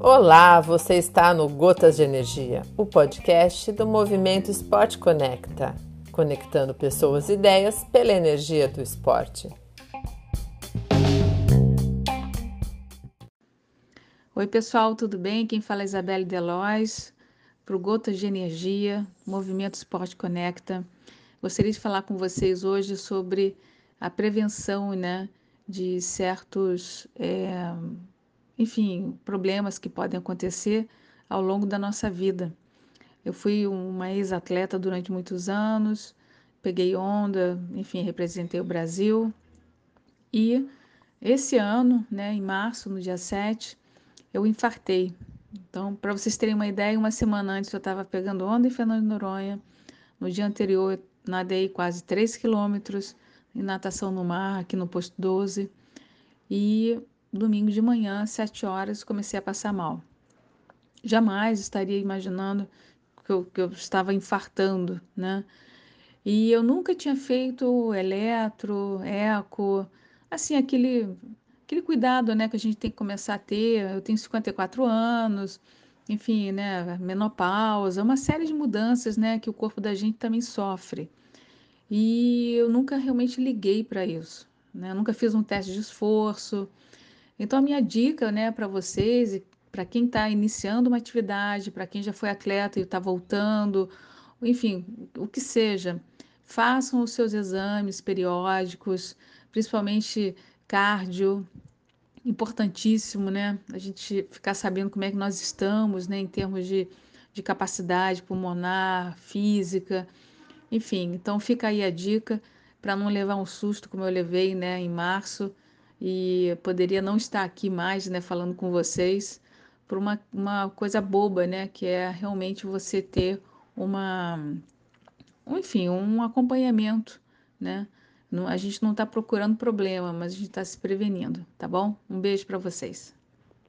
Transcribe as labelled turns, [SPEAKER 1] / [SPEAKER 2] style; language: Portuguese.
[SPEAKER 1] Olá, você está no Gotas de Energia, o podcast do Movimento Esporte Conecta, conectando pessoas e ideias pela energia do esporte.
[SPEAKER 2] Oi, pessoal, tudo bem? Quem fala é Isabelle Delois, para o Gotas de Energia, Movimento Esporte Conecta. Gostaria de falar com vocês hoje sobre a prevenção né, de certos. É, enfim, problemas que podem acontecer ao longo da nossa vida. Eu fui uma ex-atleta durante muitos anos, peguei onda, enfim, representei o Brasil. E esse ano, né, em março, no dia 7, eu infartei. Então, para vocês terem uma ideia, uma semana antes eu estava pegando onda em Fernando de Noronha. No dia anterior, eu nadei quase 3 quilômetros em natação no mar, aqui no posto 12. E domingo de manhã, às sete horas, comecei a passar mal. Jamais estaria imaginando que eu, que eu estava infartando, né? E eu nunca tinha feito eletro, eco, assim, aquele, aquele cuidado, né, que a gente tem que começar a ter. Eu tenho 54 anos, enfim, né, menopausa, uma série de mudanças, né, que o corpo da gente também sofre. E eu nunca realmente liguei para isso, né? Eu nunca fiz um teste de esforço, então, a minha dica né, para vocês e para quem está iniciando uma atividade, para quem já foi atleta e está voltando, enfim, o que seja, façam os seus exames periódicos, principalmente cardio, importantíssimo, né? A gente ficar sabendo como é que nós estamos, né, em termos de, de capacidade pulmonar, física, enfim. Então, fica aí a dica para não levar um susto como eu levei, né, em março e poderia não estar aqui mais, né, falando com vocês, por uma, uma coisa boba, né, que é realmente você ter uma, enfim, um acompanhamento, né? a gente não está procurando problema, mas a gente está se prevenindo, tá bom? Um beijo para vocês.